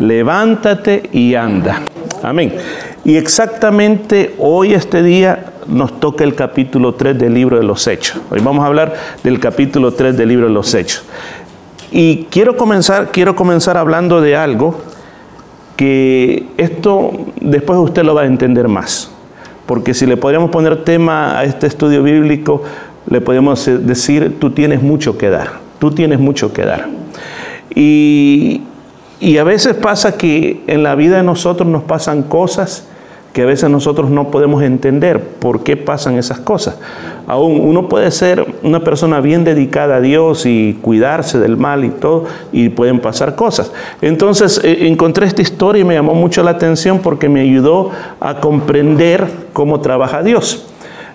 levántate y anda. Amén. Y exactamente hoy, este día, nos toca el capítulo 3 del libro de los Hechos. Hoy vamos a hablar del capítulo 3 del libro de los Hechos. Y quiero comenzar, quiero comenzar hablando de algo que esto después usted lo va a entender más. Porque si le podríamos poner tema a este estudio bíblico, le podríamos decir, tú tienes mucho que dar, tú tienes mucho que dar. Y, y a veces pasa que en la vida de nosotros nos pasan cosas que a veces nosotros no podemos entender por qué pasan esas cosas. Aún uno puede ser una persona bien dedicada a Dios y cuidarse del mal y todo, y pueden pasar cosas. Entonces eh, encontré esta historia y me llamó mucho la atención porque me ayudó a comprender cómo trabaja Dios.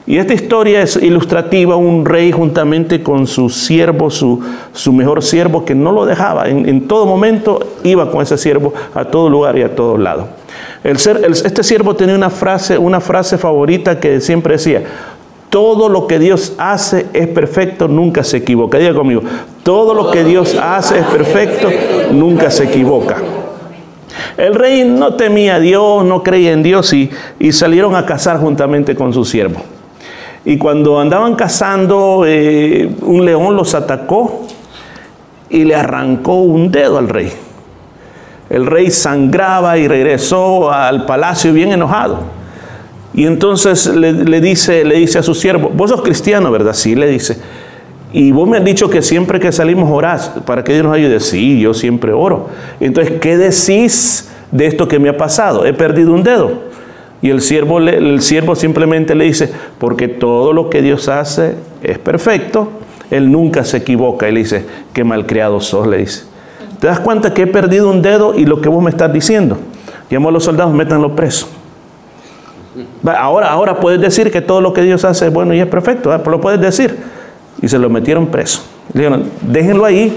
Y esta historia es ilustrativa, un rey juntamente con su siervo, su, mejor siervo, que no lo dejaba, en, todo momento iba con ese siervo a todo lugar y a todo lado. Este siervo tenía una frase, una frase favorita que siempre decía, todo lo que Dios hace es perfecto, nunca se equivoca. Diga conmigo, todo lo que Dios hace es perfecto, nunca se equivoca. El rey no temía a Dios, no creía en Dios y, y salieron a cazar juntamente con su siervo. Y cuando andaban cazando, eh, un león los atacó y le arrancó un dedo al rey. El rey sangraba y regresó al palacio bien enojado. Y entonces le, dice, le dice a su siervo, vos sos cristiano, ¿verdad? Sí, le dice. Y vos me has dicho que siempre que salimos orás para que Dios nos ayude. Sí, yo siempre oro. Entonces, ¿qué decís de esto que me ha pasado? He perdido un dedo. Y el siervo, el siervo simplemente le dice, porque todo lo que Dios hace es perfecto, Él nunca se equivoca. Y le dice, qué malcriado sos, le dice. ¿Te das cuenta que he perdido un dedo y lo que vos me estás diciendo? Llamo a los soldados, métanlo preso. Ahora, ahora puedes decir que todo lo que Dios hace es bueno y es perfecto, pero lo puedes decir. Y se lo metieron preso. Le dijeron, déjenlo ahí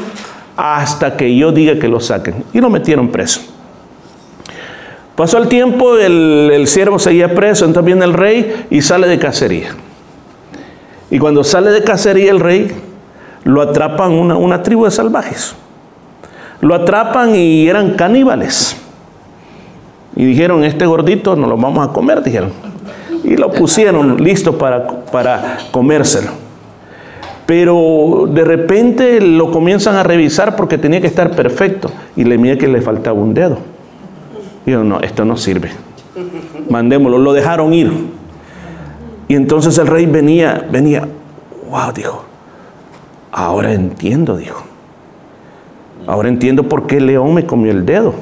hasta que yo diga que lo saquen. Y lo metieron preso. Pasó el tiempo, el, siervo seguía preso, entonces viene el rey y sale de cacería. Y cuando sale de cacería el rey, lo atrapan una, tribu de salvajes. Lo atrapan y eran caníbales. Y dijeron, este gordito no lo vamos a comer, dijeron. Y lo pusieron listo para, para comérselo. Pero de repente lo comienzan a revisar porque tenía que estar perfecto. Y le mira que le faltaba un dedo. Dijeron, no, esto no sirve. Mandémoslo. Lo dejaron ir. Y entonces el rey venía, venía, wow, dijo, ahora entiendo, dijo. Ahora entiendo por qué el león me comió el dedo.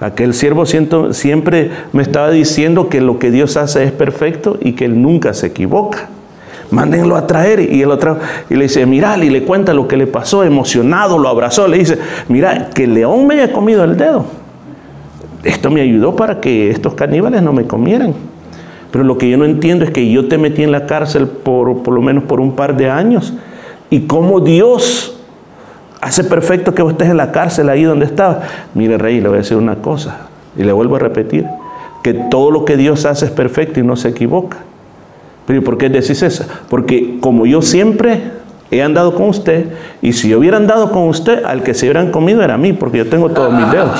Aquel siervo siempre me estaba diciendo que lo que Dios hace es perfecto y que Él nunca se equivoca. Mándenlo a traer. Y otro y le dice, mira, y le cuenta lo que le pasó, emocionado, lo abrazó. Le dice, mira, que el león me haya comido el dedo esto me ayudó para que estos caníbales no me comieran. Pero lo que yo no entiendo es que yo te metí en la cárcel por, por lo menos por un par de años. Y cómo Dios hace perfecto que estés en la cárcel ahí donde estabas. Mire, rey, le voy a decir una cosa. Y le vuelvo a repetir. Que todo lo que Dios hace es perfecto y no se equivoca. Pero ¿por qué decís eso? Porque como yo siempre he andado con usted, y si yo hubiera andado con usted, al que se hubieran comido era a mí, porque yo tengo todos mis dedos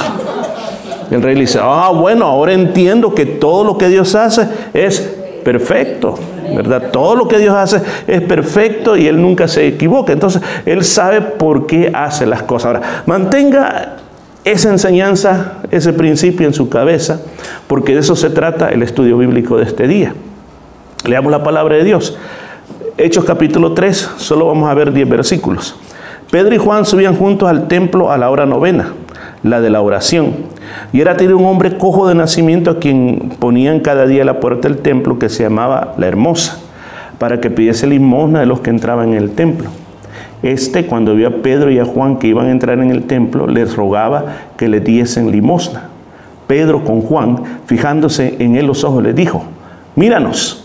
el rey le dice, ah, bueno, ahora entiendo que todo lo que Dios hace es perfecto, ¿verdad? Todo lo que Dios hace es perfecto y Él nunca se equivoca. Entonces, Él sabe por qué hace las cosas. Ahora, mantenga esa enseñanza, ese principio en su cabeza, porque de eso se trata el estudio bíblico de este día. Leamos la palabra de Dios. Hechos capítulo 3, solo vamos a ver 10 versículos. Pedro y Juan subían juntos al templo a la hora novena la de la oración. Y era tenido un hombre cojo de nacimiento a quien ponían cada día a la puerta del templo que se llamaba la hermosa, para que pidiese limosna de los que entraban en el templo. Este, cuando vio a Pedro y a Juan que iban a entrar en el templo, les rogaba que le diesen limosna. Pedro con Juan, fijándose en él los ojos, le dijo, míranos.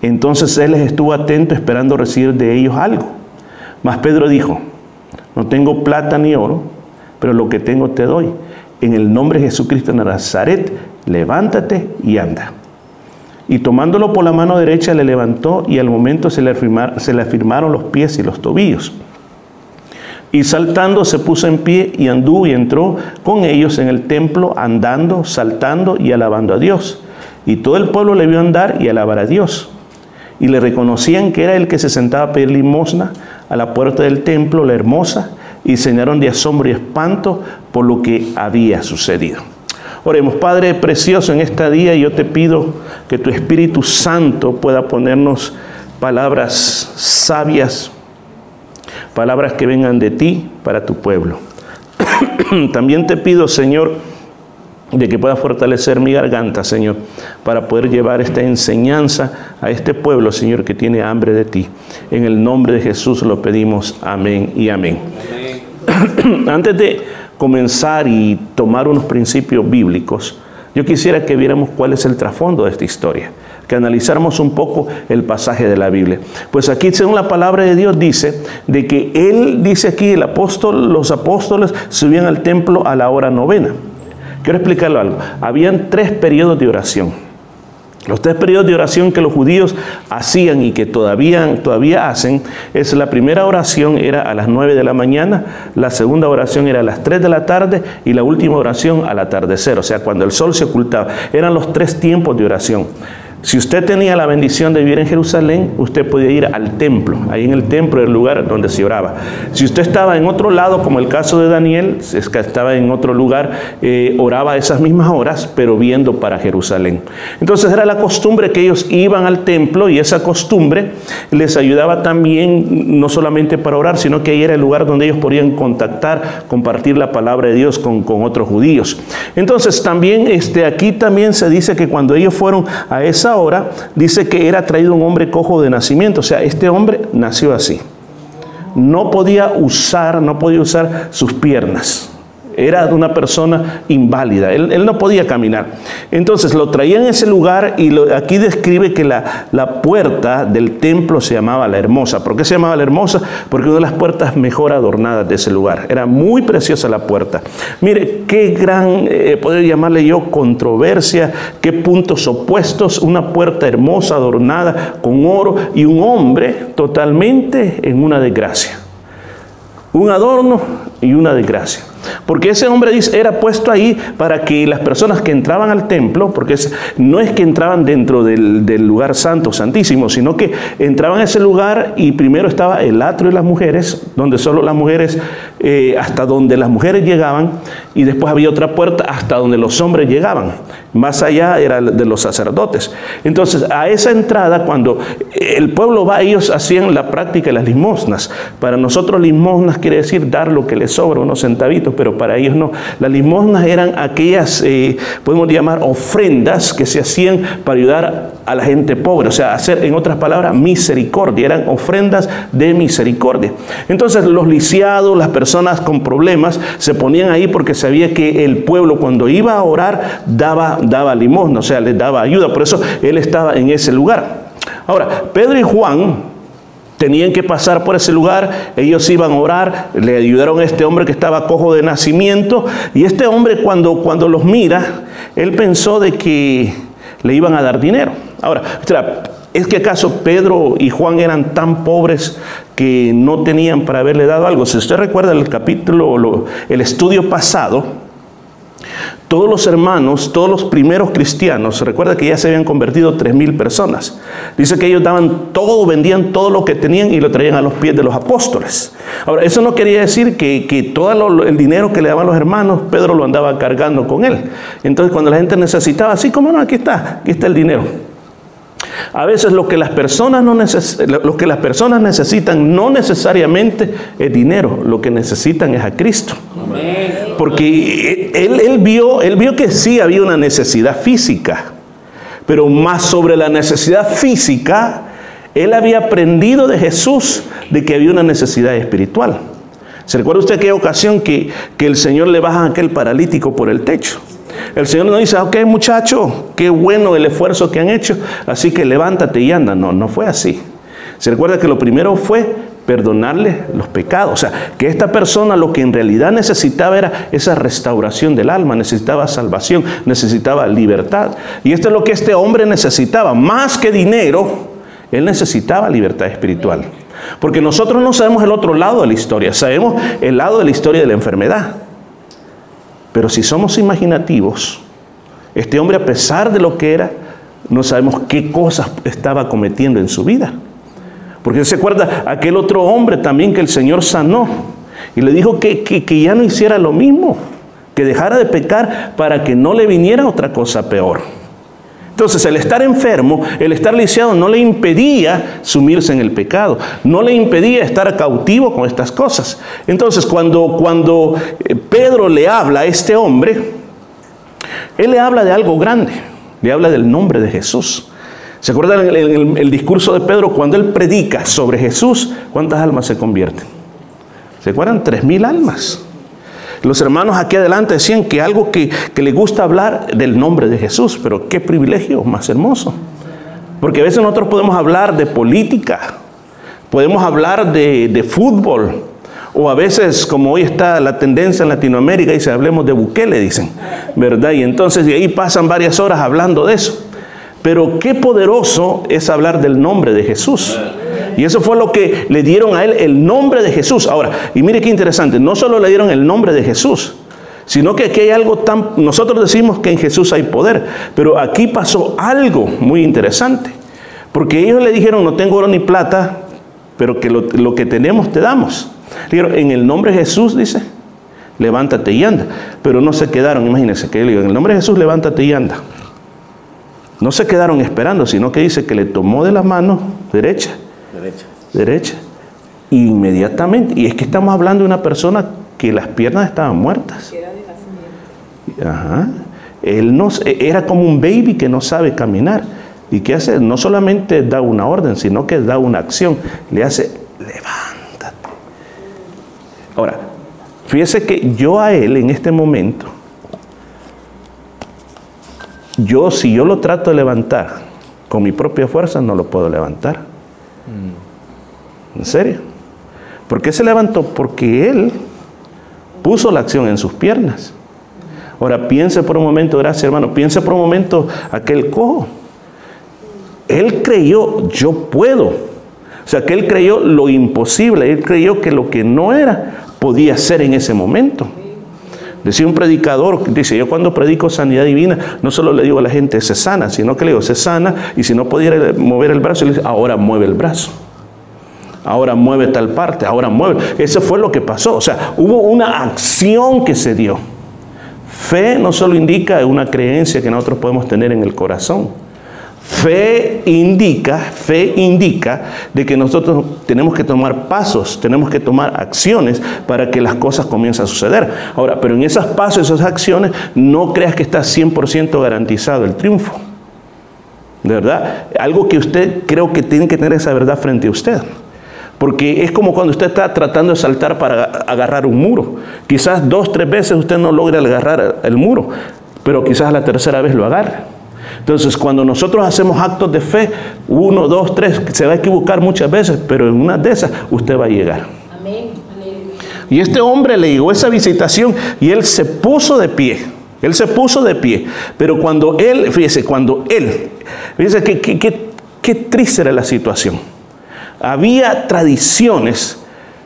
Entonces él les estuvo atento esperando recibir de ellos algo. Mas Pedro dijo, no tengo plata ni oro pero lo que tengo te doy. En el nombre de Jesucristo de Nazaret, levántate y anda. Y tomándolo por la mano derecha le levantó y al momento se le, afirmaron, los pies y los tobillos. Y saltando se puso en pie y anduvo y entró con ellos en el templo, andando, saltando y alabando a Dios. Y todo el pueblo le vio andar y alabar a Dios. Y le reconocían que era el que se sentaba a pedir limosna a la puerta del templo, la hermosa, y señaron de asombro y espanto por lo que había sucedido. Oremos, Padre precioso, en este día yo te pido que tu Espíritu Santo pueda ponernos palabras sabias, palabras que vengan de ti para tu pueblo. También te pido, Señor, de que pueda fortalecer mi garganta, Señor, para poder llevar esta enseñanza a este pueblo, Señor, que tiene hambre de ti. En el nombre de Jesús lo pedimos. Amén y amén. Antes de comenzar y tomar unos principios bíblicos, yo quisiera que viéramos cuál es el trasfondo de esta historia, que analizáramos un poco el pasaje de la Biblia. Pues aquí, según la palabra de Dios, dice de que él dice aquí, el apóstol, los apóstoles subían al templo a la hora novena. Quiero explicarlo algo. Habían tres periodos de oración. Los tres periodos de oración que los judíos hacían y que todavía, todavía hacen, es la primera oración era a las 9 de la mañana, la segunda oración era a las 3 de la tarde y la última oración al atardecer, o sea, cuando el sol se ocultaba. Eran los tres tiempos de oración. Si usted tenía la bendición de vivir en Jerusalén, usted podía ir al templo. Ahí en el templo era el lugar donde se oraba. Si usted estaba en otro lado, como el caso de Daniel, estaba en otro lugar, eh, oraba esas mismas horas, pero viendo para Jerusalén. Entonces era la costumbre que ellos iban al templo y esa costumbre les ayudaba también no solamente para orar, sino que ahí era el lugar donde ellos podían contactar, compartir la palabra de Dios con, con otros judíos. Entonces también este, aquí también se dice que cuando ellos fueron a esa hora dice que era traído un hombre cojo de nacimiento, o sea, este hombre nació así. No podía usar, no podía usar sus piernas. Era una persona inválida, él, no podía caminar. Entonces lo traían en ese lugar y aquí describe que la, la, puerta del templo se llamaba la hermosa. ¿Por qué se llamaba la hermosa? Porque una de las puertas mejor adornadas de ese lugar. Era muy preciosa la puerta. Mire, qué gran, eh, poder llamarle yo, controversia, qué puntos opuestos, una puerta hermosa, adornada con oro y un hombre totalmente en una desgracia. Un adorno y una desgracia. Porque ese hombre dice, era puesto ahí para que las personas que entraban al templo, porque no es que entraban dentro del, lugar santo, santísimo, sino que entraban a ese lugar y primero estaba el atrio de las mujeres, donde solo las mujeres, eh, hasta donde las mujeres llegaban, y después había otra puerta hasta donde los hombres llegaban. Más allá era de los sacerdotes. Entonces, a esa entrada, cuando el pueblo va, ellos hacían la práctica de las limosnas. Para nosotros limosnas quiere decir dar lo que les sobra, unos centavitos, pero para ellos no. Las limosnas eran aquellas, eh, podemos llamar, ofrendas que se hacían para ayudar a la gente pobre, o sea, hacer, en otras palabras, misericordia, eran ofrendas de misericordia. Entonces, los lisiados, las personas con problemas, se ponían ahí porque sabía que el pueblo cuando iba a orar daba, daba limosna, o sea, les daba ayuda, por eso él estaba en ese lugar. Ahora, Pedro y Juan tenían que pasar por ese lugar, ellos iban a orar, le ayudaron a este hombre que estaba cojo de nacimiento, y este hombre cuando, cuando los mira, él pensó de que le iban a dar dinero. Ahora, ¿es que acaso Pedro y Juan eran tan pobres que no tenían para haberle dado algo? Si usted recuerda el capítulo, el estudio pasado, todos los hermanos, todos los primeros cristianos, recuerda que ya se habían convertido tres mil personas. Dice que ellos daban todo, vendían todo lo que tenían y lo traían a los pies de los apóstoles. Ahora, eso no quería decir que, que todo el dinero que le daban los hermanos, Pedro lo andaba cargando con él. Entonces, cuando la gente necesitaba, así como no, aquí está, aquí está el dinero. A veces lo que las personas, no lo que las personas necesitan no necesariamente es dinero, lo que necesitan es a Cristo. Amén. Porque él, vio, él vio que sí había una necesidad física, pero más sobre la necesidad física, él había aprendido de Jesús de que había una necesidad espiritual. ¿Se recuerda usted aquella ocasión que, que el Señor le baja a aquel paralítico por el techo? El Señor no dice, ok muchacho, qué bueno el esfuerzo que han hecho, así que levántate y anda. No, no fue así. Se recuerda que lo primero fue perdonarle los pecados. O sea, que esta persona lo que en realidad necesitaba era esa restauración del alma, necesitaba salvación, necesitaba libertad. Y esto es lo que este hombre necesitaba, más que dinero, él necesitaba libertad espiritual. Porque nosotros no sabemos el otro lado de la historia, sabemos el lado de la historia de la enfermedad. Pero si somos imaginativos, este hombre a pesar de lo que era, no sabemos qué cosas estaba cometiendo en su vida. Porque se acuerda aquel otro hombre también que el Señor sanó y le dijo que, que ya no hiciera lo mismo, que dejara de pecar para que no le viniera otra cosa peor. Entonces el estar enfermo, el estar lisiado no le impedía sumirse en el pecado, no le impedía estar cautivo con estas cosas. Entonces cuando, cuando eh, Pedro le habla a este hombre, él le habla de algo grande, le habla del nombre de Jesús. ¿Se acuerdan el, el, discurso de Pedro cuando él predica sobre Jesús? ¿Cuántas almas se convierten? ¿Se acuerdan? Tres mil almas. Los hermanos aquí adelante decían que algo que, que les gusta hablar del nombre de Jesús, pero qué privilegio más hermoso. Porque a veces nosotros podemos hablar de política, podemos hablar de, de fútbol, o a veces, como hoy está la tendencia en Latinoamérica, dice, hablemos de Bukele, dicen, ¿verdad? Y entonces de ahí pasan varias horas hablando de eso. Pero qué poderoso es hablar del nombre de Jesús. Y eso fue lo que le dieron a él el nombre de Jesús. Ahora, y mire qué interesante, no solo le dieron el nombre de Jesús, sino que aquí hay algo tan... Nosotros decimos que en Jesús hay poder, pero aquí pasó algo muy interesante. Porque ellos le dijeron, no tengo oro ni plata, pero que lo, que tenemos te damos. Dijeron, en el nombre de Jesús, dice, levántate y anda. Pero no se quedaron, imagínense, que le digo, en el nombre de Jesús, levántate y anda. No se quedaron esperando, sino que dice que le tomó de la mano derecha Derecha. derecha. Inmediatamente. Y es que estamos hablando de una persona que las piernas estaban muertas. Ajá. Él no, era como un baby que no sabe caminar. ¿Y qué hace? No solamente da una orden, sino que da una acción. Le hace, levántate. Ahora, fíjese que yo a él en este momento, yo si yo lo trato de levantar con mi propia fuerza, no lo puedo levantar. ¿En serio? ¿Por qué se levantó? Porque él puso la acción en sus piernas. Ahora piense por un momento, gracias hermano, piense por un momento aquel cojo. Él creyó, yo puedo. O sea, que él creyó lo imposible, él creyó que lo que no era podía ser en ese momento. Decía un predicador, dice, yo cuando predico sanidad divina, no solo le digo a la gente, se sana, sino que le digo, se sana, y si no pudiera mover el brazo, le dice, ahora mueve el brazo. Ahora mueve tal parte, ahora mueve. Eso fue lo que pasó. O sea, hubo una acción que se dio. Fe no solo indica una creencia que nosotros podemos tener en el corazón. Fe indica, fe indica de que nosotros tenemos que tomar pasos, tenemos que tomar acciones para que las cosas comiencen a suceder. Ahora, pero en esos pasos, esas acciones, no creas que está 100% garantizado el triunfo. De verdad, algo que usted creo que tiene que tener esa verdad frente a usted. Porque es como cuando usted está tratando de saltar para agarrar un muro. Quizás dos, tres veces usted no logra agarrar el muro, pero quizás la tercera vez lo agarre. Entonces, cuando nosotros hacemos actos de fe, uno, dos, tres, se va a equivocar muchas veces, pero en una de esas usted va a llegar. Amén. Y este hombre le llegó esa visitación y él se puso de pie. Él se puso de pie. Pero cuando él, fíjese, cuando él, fíjese que, que, que, qué triste era la situación. Había tradiciones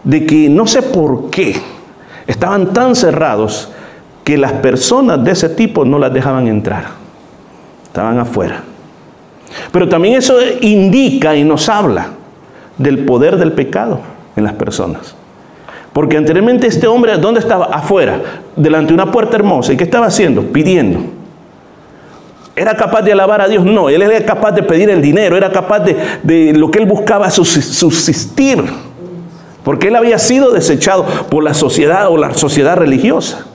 de que no sé por qué estaban tan cerrados que las personas de ese tipo no las dejaban entrar estaban afuera. Pero también eso indica y nos habla del poder del pecado en las personas. Porque anteriormente este hombre, ¿dónde estaba? Afuera, delante de una puerta hermosa. ¿Y qué estaba haciendo? Pidiendo. ¿Era capaz de alabar a Dios? No, él era capaz de pedir el dinero, era capaz de, de lo que él buscaba subsistir. Porque él había sido desechado por la sociedad o la sociedad religiosa.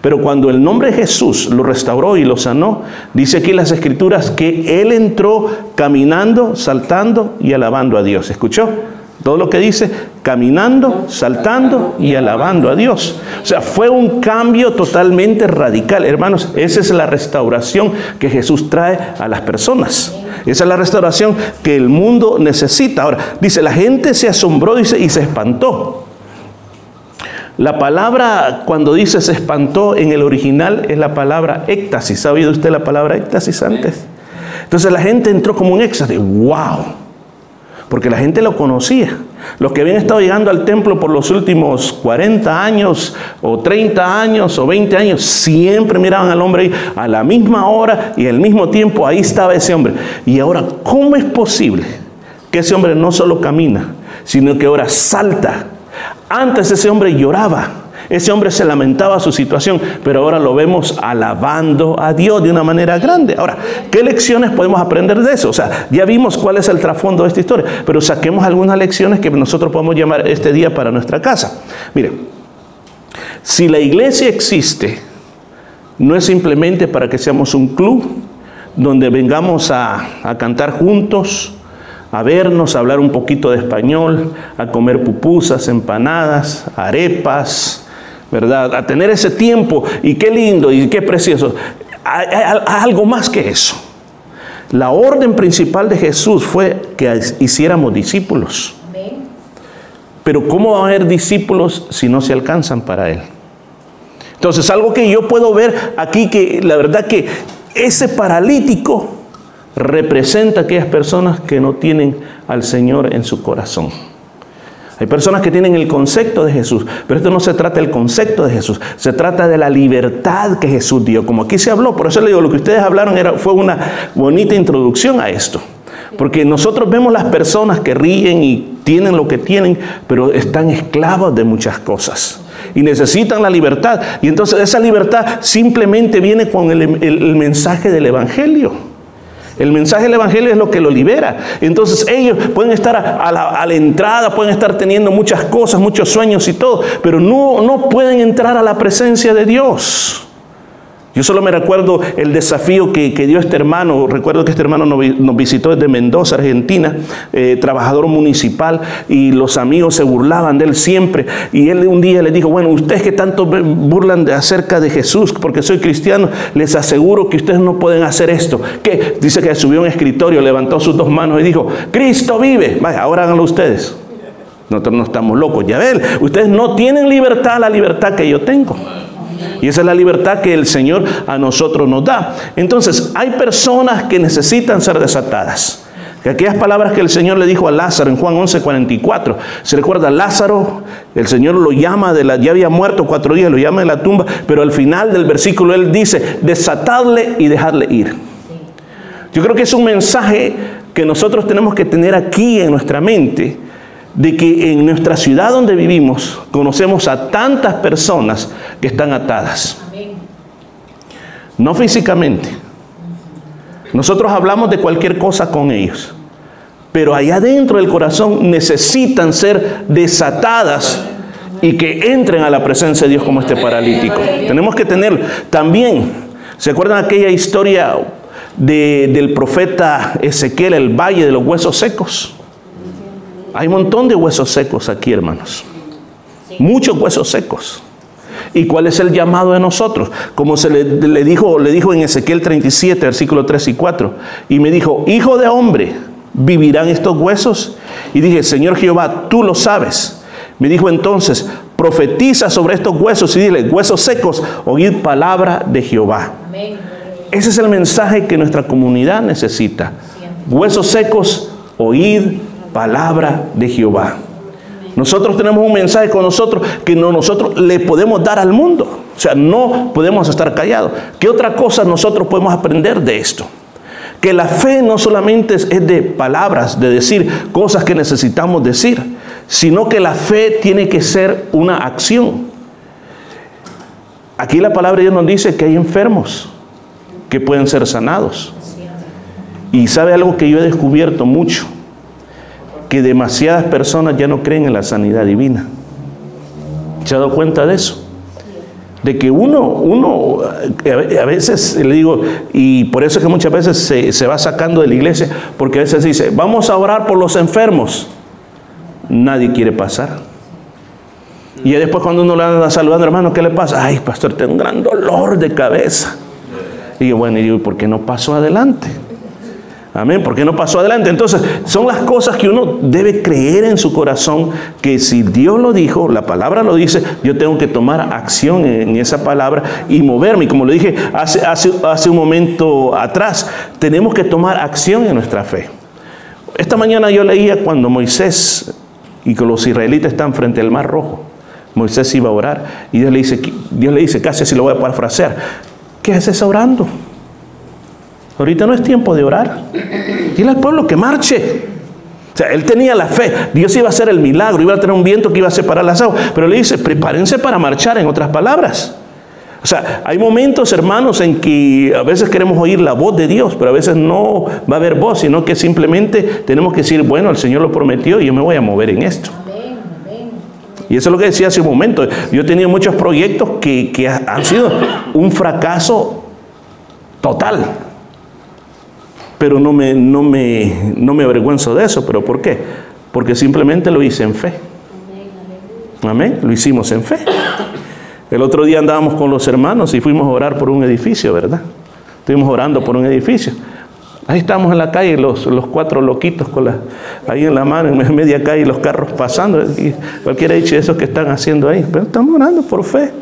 Pero cuando el nombre Jesús lo restauró y lo sanó, dice aquí las escrituras que él entró caminando, saltando y alabando a Dios. ¿Escuchó? Todo lo que dice, caminando, saltando y alabando a Dios. O sea, fue un cambio totalmente radical. Hermanos, esa es la restauración que Jesús trae a las personas. Esa es la restauración que el mundo necesita. Ahora, dice, la gente se asombró y se espantó. La palabra, cuando dice se espantó en el original, es la palabra éxtasis. ¿Ha oído usted la palabra éxtasis antes? Entonces la gente entró como un éxtasis. ¡Wow! porque la gente lo conocía. Los que habían estado llegando al templo por los últimos 40 años o 30 años o 20 años, siempre miraban al hombre ahí a la misma hora y al mismo tiempo ahí estaba ese hombre. Y ahora, ¿cómo es posible que ese hombre no solo camina, sino que ahora salta? Antes ese hombre lloraba ese hombre se lamentaba su situación, pero ahora lo vemos alabando a Dios de una manera grande. Ahora, ¿qué lecciones podemos aprender de eso? O sea, ya vimos cuál es el trasfondo de esta historia, pero saquemos algunas lecciones que nosotros podemos llamar este día para nuestra casa. Mire, si la iglesia existe, no es simplemente para que seamos un club donde vengamos a, a cantar juntos, a vernos, a hablar un poquito de español, a comer pupusas, empanadas, arepas, ¿verdad? A tener ese tiempo y qué lindo y qué precioso. Hay, algo más que eso. La orden principal de Jesús fue que hiciéramos discípulos. Pero ¿cómo va a haber discípulos si no se alcanzan para Él? Entonces, algo que yo puedo ver aquí, que la verdad que ese paralítico representa a aquellas personas que no tienen al Señor en su corazón. Hay personas que tienen el concepto de Jesús, pero esto no se trata del concepto de Jesús, se trata de la libertad que Jesús dio. Como aquí se habló, por eso le digo, lo que ustedes hablaron era, fue una bonita introducción a esto. Porque nosotros vemos las personas que ríen y tienen lo que tienen, pero están esclavos de muchas cosas. Y necesitan la libertad. Y entonces esa libertad simplemente viene con el, el mensaje del Evangelio. El mensaje del Evangelio es lo que lo libera. Entonces ellos pueden estar a, la, entrada, pueden estar teniendo muchas cosas, muchos sueños y todo, pero no, no pueden entrar a la presencia de Dios. Yo solo me recuerdo el desafío que, dio este hermano. Recuerdo que este hermano nos, visitó desde Mendoza, Argentina, eh, trabajador municipal, y los amigos se burlaban de él siempre. Y él un día le dijo, bueno, ustedes que tanto burlan de, acerca de Jesús, porque soy cristiano, les aseguro que ustedes no pueden hacer esto. Que dice que subió un escritorio, levantó sus dos manos y dijo, Cristo vive. Vaya, ahora háganlo ustedes. Nosotros no estamos locos. Ya ven, ustedes no tienen libertad, la libertad que yo tengo. Y esa es la libertad que el Señor a nosotros nos da. Entonces, hay personas que necesitan ser desatadas. Que aquellas palabras que el Señor le dijo a Lázaro en Juan 11:44, se recuerda, Lázaro, el Señor lo llama, de la, ya había muerto cuatro días, lo llama de la tumba, pero al final del versículo él dice, desatadle y dejadle ir. Yo creo que es un mensaje que nosotros tenemos que tener aquí en nuestra mente, de que en nuestra ciudad donde vivimos conocemos a tantas personas que están atadas. No físicamente. Nosotros hablamos de cualquier cosa con ellos. Pero allá dentro del corazón necesitan ser desatadas y que entren a la presencia de Dios como este paralítico. Tenemos que tener también, ¿se acuerdan aquella historia del profeta Ezequiel, el valle de los huesos secos? Hay un montón de huesos secos aquí, hermanos. Muchos huesos secos. ¿Y cuál es el llamado de nosotros? Como se le, dijo, le dijo en Ezequiel 37, versículo 3 y 4. Y me dijo, hijo de hombre, ¿vivirán estos huesos? Y dije, Señor Jehová, tú lo sabes. Me dijo entonces, profetiza sobre estos huesos y dile, huesos secos, oíd palabra de Jehová. Ese es el mensaje que nuestra comunidad necesita. Huesos secos, oíd palabra de Jehová. Nosotros tenemos un mensaje con nosotros que no nosotros le podemos dar al mundo. O sea, no podemos estar callados. ¿Qué otra cosa nosotros podemos aprender de esto? Que la fe no solamente es de palabras, de decir cosas que necesitamos decir, sino que la fe tiene que ser una acción. Aquí la palabra de Dios nos dice que hay enfermos que pueden ser sanados. Y sabe algo que yo he descubierto mucho que demasiadas personas ya no creen en la sanidad divina. ¿Se ha dado cuenta de eso? De que uno, uno, a veces le digo, y por eso es que muchas veces se, va sacando de la iglesia, porque a veces dice, vamos a orar por los enfermos. Nadie quiere pasar. Y después cuando uno le anda saludando, hermano, ¿qué le pasa? Ay, pastor, tengo un gran dolor de cabeza. Y yo, bueno, y digo, ¿por qué no paso adelante? Amén, porque no pasó adelante. Entonces, son las cosas que uno debe creer en su corazón, que si Dios lo dijo, la palabra lo dice, yo tengo que tomar acción en esa palabra y moverme. Como lo dije hace, hace, un momento atrás, tenemos que tomar acción en nuestra fe. esta mañana yo leía cuando Moisés y que los israelitas están frente al Mar Rojo. Moisés iba a orar y Dios le dice, Dios le dice casi así lo voy a parafrasear, ¿qué haces orando? Ahorita no es tiempo de orar. Dile al pueblo que marche. O sea, él tenía la fe. Dios iba a hacer el milagro, iba a tener un viento que iba a separar las aguas. Pero le dice, prepárense para marchar, en otras palabras. O sea, hay momentos, hermanos, en que a veces queremos oír la voz de Dios, pero a veces no va a haber voz, sino que simplemente tenemos que decir, bueno, el Señor lo prometió y yo me voy a mover en esto. Y eso es lo que decía hace un momento. Yo he tenido muchos proyectos que, que han sido un fracaso total pero no me, no, me, no me avergüenzo de eso. ¿Pero por qué? Porque simplemente lo hice en fe. Amén. Lo hicimos en fe. El otro día andábamos con los hermanos y fuimos a orar por un edificio, ¿verdad? Estuvimos orando por un edificio. Ahí estamos en la calle, los, los cuatro loquitos con la, ahí en la mano, en media calle, los carros pasando. Y cualquiera dicho eso que están haciendo ahí. Pero estamos orando por fe.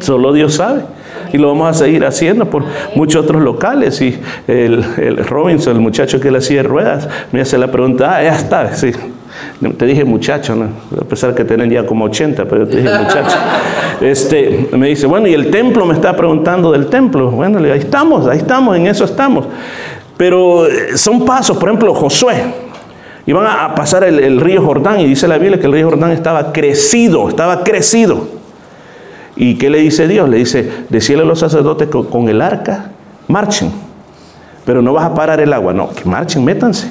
Solo Dios sabe y lo vamos a seguir haciendo por muchos otros locales. Y el, Robinson, el muchacho que le hacía ruedas, me hace la pregunta, ah, ya está, sí. Te dije muchacho, ¿no? a pesar que tienen ya como 80, pero te dije muchacho. Este, me dice, bueno, y el templo me está preguntando del templo. Bueno, ahí estamos, ahí estamos, en eso estamos. Pero eh, son pasos, por ejemplo, Josué. Iban a pasar el, el río Jordán y dice la Biblia que el río Jordán estaba crecido, estaba crecido. ¿Y qué le dice Dios? Le dice, decirle a los sacerdotes con, con el arca, marchen, pero no vas a parar el agua. No, que marchen, métanse.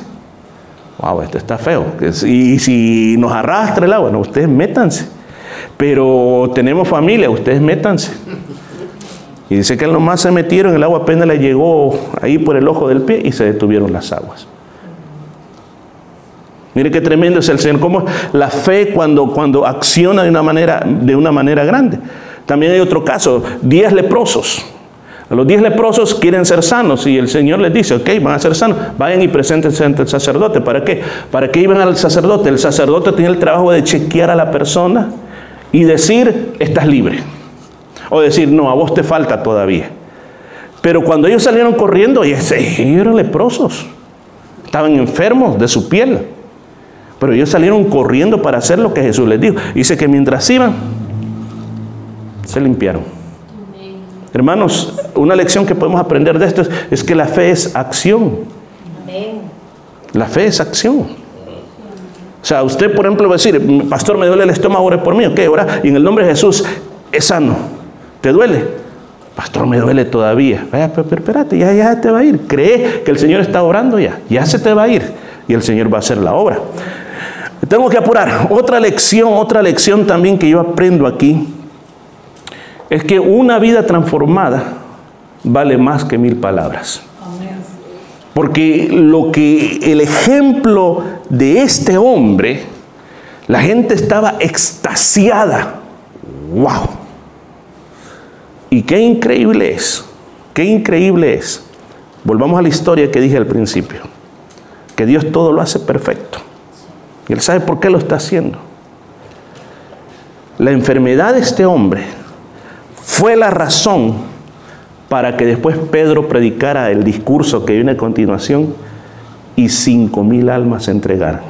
Wow, esto está feo. Y si nos arrastra el agua, no, ustedes métanse. Pero tenemos familia, ustedes métanse. Y dice que nomás se metieron, el agua apenas le llegó ahí por el ojo del pie y se detuvieron las aguas. Mire qué tremendo es el Señor, cómo la fe cuando, cuando acciona de una, manera, de una manera grande. También hay otro caso, diez leprosos. A los diez leprosos quieren ser sanos y el Señor les dice, ok, van a ser sanos, vayan y preséntense ante el sacerdote. ¿Para qué? Para que iban al sacerdote. El sacerdote tiene el trabajo de chequear a la persona y decir, estás libre. O decir, no, a vos te falta todavía. Pero cuando ellos salieron corriendo, ellos eran leprosos. Estaban enfermos de su piel. Pero ellos salieron corriendo para hacer lo que Jesús les dijo. Dice que mientras iban, se limpiaron. Hermanos, una lección que podemos aprender de esto es, que la fe es acción. La fe es acción. O sea, usted, por ejemplo, va a decir, pastor, me duele el estómago, ore por mí, ok, ahora, y en el nombre de Jesús, es sano. ¿Te duele? Pastor, me duele todavía. Vaya, pero, espérate, ya, ya te va a ir. Cree que el Señor está orando ya, ya se te va a ir. Y el Señor va a hacer la obra. Tengo que apurar. Otra lección, otra lección también que yo aprendo aquí es que una vida transformada vale más que mil palabras. Porque lo que el ejemplo de este hombre, la gente estaba extasiada. ¡Wow! Y qué increíble es, qué increíble es. Volvamos a la historia que dije al principio, que Dios todo lo hace perfecto. Y él sabe por qué lo está haciendo. La enfermedad de este hombre fue la razón para que después Pedro predicara el discurso que viene a continuación y cinco mil almas se entregaran.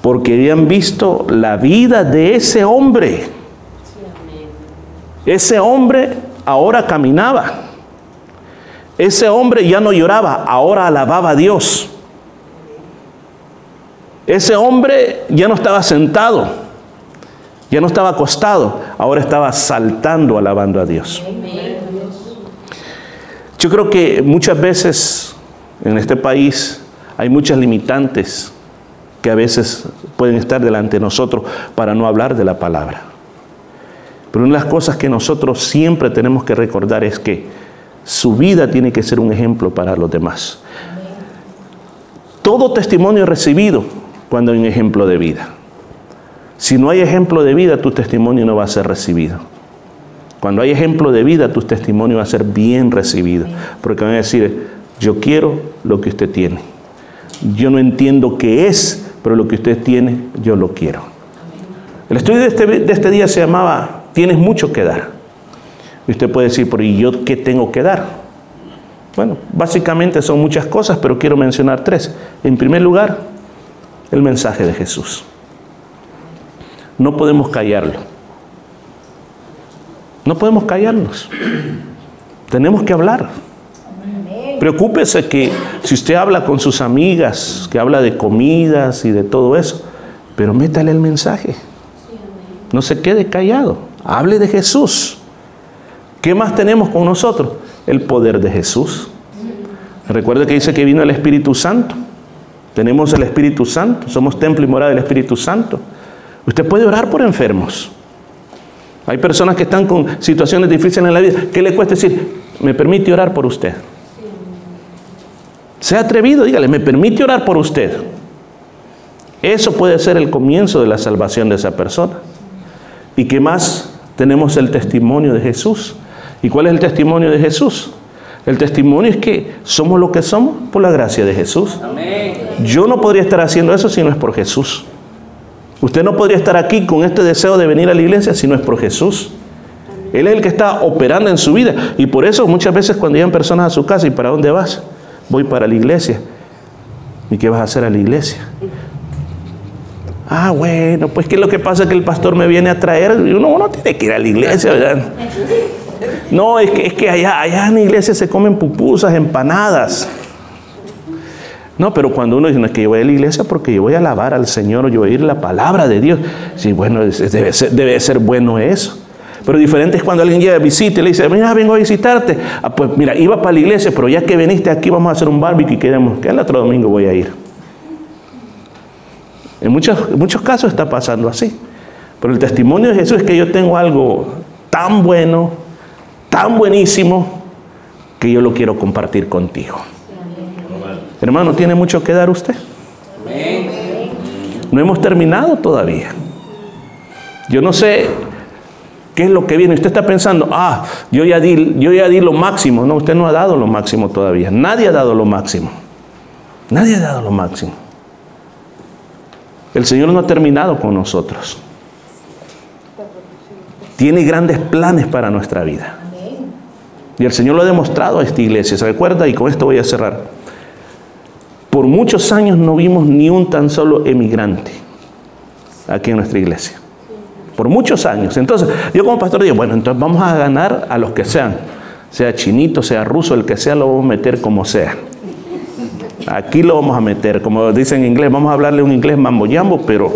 Porque habían visto la vida de ese hombre. Ese hombre ahora caminaba. Ese hombre ya no lloraba, ahora alababa a Dios. Ese hombre ya no estaba sentado, ya no estaba acostado, ahora estaba saltando alabando a Dios. Yo creo que muchas veces en este país hay muchas limitantes que a veces pueden estar delante de nosotros para no hablar de la palabra. Pero una de las cosas que nosotros siempre tenemos que recordar es que su vida tiene que ser un ejemplo para los demás. Todo testimonio recibido cuando hay un ejemplo de vida. Si no hay ejemplo de vida, tu testimonio no va a ser recibido. Cuando hay ejemplo de vida, tu testimonio va a ser bien recibido. Porque van a decir, yo quiero lo que usted tiene. Yo no entiendo qué es, pero lo que usted tiene, yo lo quiero. El estudio de este, este día se llamaba, tienes mucho que dar. Y usted puede decir, pero ¿y yo qué tengo que dar? Bueno, básicamente son muchas cosas, pero quiero mencionar tres. En primer lugar, el mensaje de Jesús. No podemos callarlo. No podemos callarnos. Tenemos que hablar. Preocúpese que si usted habla con sus amigas, que habla de comidas y de todo eso, pero métale el mensaje. No se quede callado. Hable de Jesús. ¿Qué más tenemos con nosotros? El poder de Jesús. Recuerde que dice que vino el Espíritu Santo. Tenemos el Espíritu Santo. Somos templo y morada del Espíritu Santo. Usted puede orar por enfermos. Hay personas que están con situaciones difíciles en la vida. ¿Qué le cuesta decir? ¿Me permite orar por usted? Sea atrevido, dígale, ¿me permite orar por usted? Eso puede ser el comienzo de la salvación de esa persona. ¿Y qué más? Tenemos el testimonio de Jesús. ¿Y cuál es el testimonio de Jesús? El testimonio es que somos lo que somos por la gracia de Jesús. Yo no podría estar haciendo eso si no es por Jesús. Usted no podría estar aquí con este deseo de venir a la iglesia si no es por Jesús. Él es el que está operando en su vida. Y por eso muchas veces cuando llegan personas a su casa, ¿y para dónde vas? Voy para la iglesia. ¿Y qué vas a hacer a la iglesia? Ah, bueno, pues que lo que pasa es que el pastor me viene a traer. Uno, uno tiene que ir a la iglesia, ¿verdad? No, es que, es que allá, allá en la iglesia se comen pupusas, empanadas. No, pero cuando uno dice, no es que yo voy a la iglesia porque yo voy a alabar al Señor, o yo voy a ir la palabra de Dios. Sí, bueno, debe ser, debe ser bueno eso. Pero diferente es cuando alguien llega a visita y le dice, mira, vengo a visitarte. Ah, pues mira, iba para la iglesia, pero ya que viniste aquí vamos a hacer un barbecue y queremos, que el otro domingo voy a ir. En muchos, en muchos casos está pasando así. Pero el testimonio de Jesús es que yo tengo algo tan bueno, tan buenísimo, que yo lo quiero compartir contigo. Hermano, ¿tiene mucho que dar usted? No hemos terminado todavía. Yo no sé qué es lo que viene. Usted está pensando, ah, yo ya, di, yo ya di lo máximo. No, usted no ha dado lo máximo todavía. Nadie ha dado lo máximo. Nadie ha dado lo máximo. El Señor no ha terminado con nosotros. Tiene grandes planes para nuestra vida. Y el Señor lo ha demostrado a esta iglesia. ¿Se recuerda? Y con esto voy a cerrar. Por muchos años no vimos ni un tan solo emigrante aquí en nuestra iglesia. Por muchos años. Entonces, yo como pastor digo, bueno, entonces vamos a ganar a los que sean. Sea chinito, sea ruso, el que sea, lo vamos a meter como sea. Aquí lo vamos a meter, como dicen en inglés, vamos a hablarle un inglés mamboyambo, pero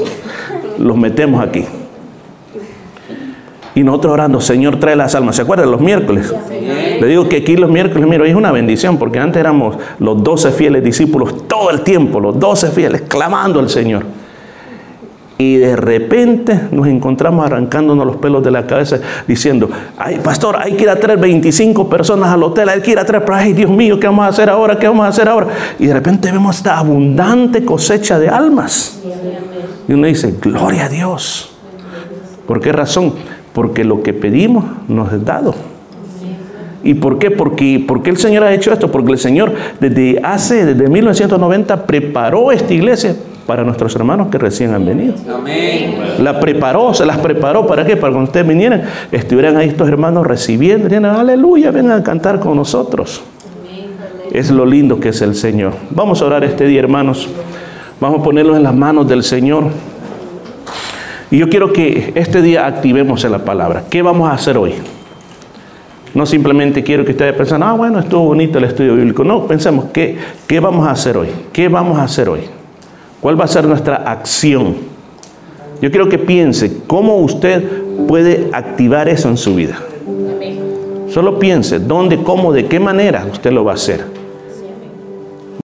los metemos aquí. Y nosotros orando, Señor, trae las almas. ¿Se acuerdan los miércoles? Le digo que aquí los miércoles, mira, es una bendición, porque antes éramos los doce fieles discípulos todo el tiempo, los doce fieles, clamando al Señor. Y de repente nos encontramos arrancándonos los pelos de la cabeza diciendo, ay pastor, hay que ir a traer 25 personas al hotel, hay que ir a traer, ay Dios mío, ¿qué vamos a hacer ahora? ¿Qué vamos a hacer ahora? Y de repente vemos esta abundante cosecha de almas. Y uno dice, gloria a Dios. ¿Por qué razón? Porque lo que pedimos nos es dado. ¿Y por qué? Porque, porque el Señor ha hecho esto. Porque el Señor desde hace, desde 1990, preparó esta iglesia para nuestros hermanos que recién han venido. La preparó, se las preparó. ¿Para qué? Para cuando ustedes vinieran, estuvieran ahí estos hermanos recibiendo. Dirían, aleluya, vengan a cantar con nosotros. Es lo lindo que es el Señor. Vamos a orar este día, hermanos. Vamos a ponerlos en las manos del Señor. Y yo quiero que este día activemos en la palabra. ¿Qué vamos a hacer hoy? No simplemente quiero que ustedes piensen, ah, bueno, estuvo bonito el estudio bíblico. No, pensemos, ¿qué, ¿qué vamos a hacer hoy? ¿Qué vamos a hacer hoy? ¿Cuál va a ser nuestra acción? Yo quiero que piense cómo usted puede activar eso en su vida. Solo piense dónde, cómo, de qué manera usted lo va a hacer.